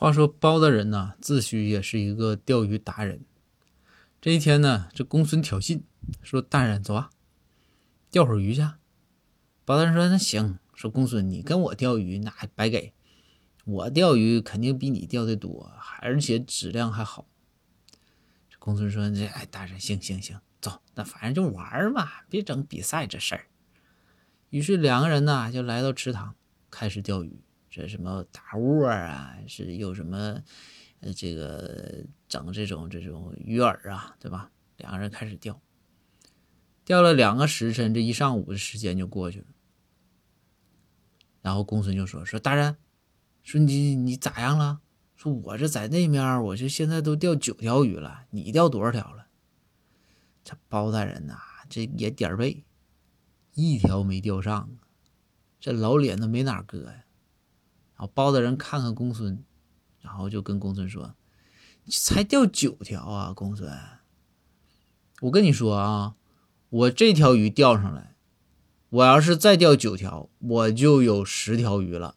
话说包大人呢，自诩也是一个钓鱼达人。这一天呢，这公孙挑衅说：“大人，走啊，钓会儿鱼去。”包大人说：“那行。”说公孙，你跟我钓鱼那还白给，我钓鱼肯定比你钓的多，而且质量还好。这公孙说：“这哎，大人，行行行，走，那反正就玩嘛，别整比赛这事儿。”于是两个人呢，就来到池塘，开始钓鱼。这什么打窝啊，是有什么，呃，这个整这种这种鱼饵啊，对吧？两个人开始钓，钓了两个时辰，这一上午的时间就过去了。然后公孙就说：“说大人，说你你咋样了？说我这在那面，我这现在都钓九条鱼了，你钓多少条了？”这包大人呐，这也点背，一条没钓上，这老脸都没哪搁呀。后包大人看看公孙，然后就跟公孙说：“才钓九条啊，公孙！我跟你说啊，我这条鱼钓上来，我要是再钓九条，我就有十条鱼了。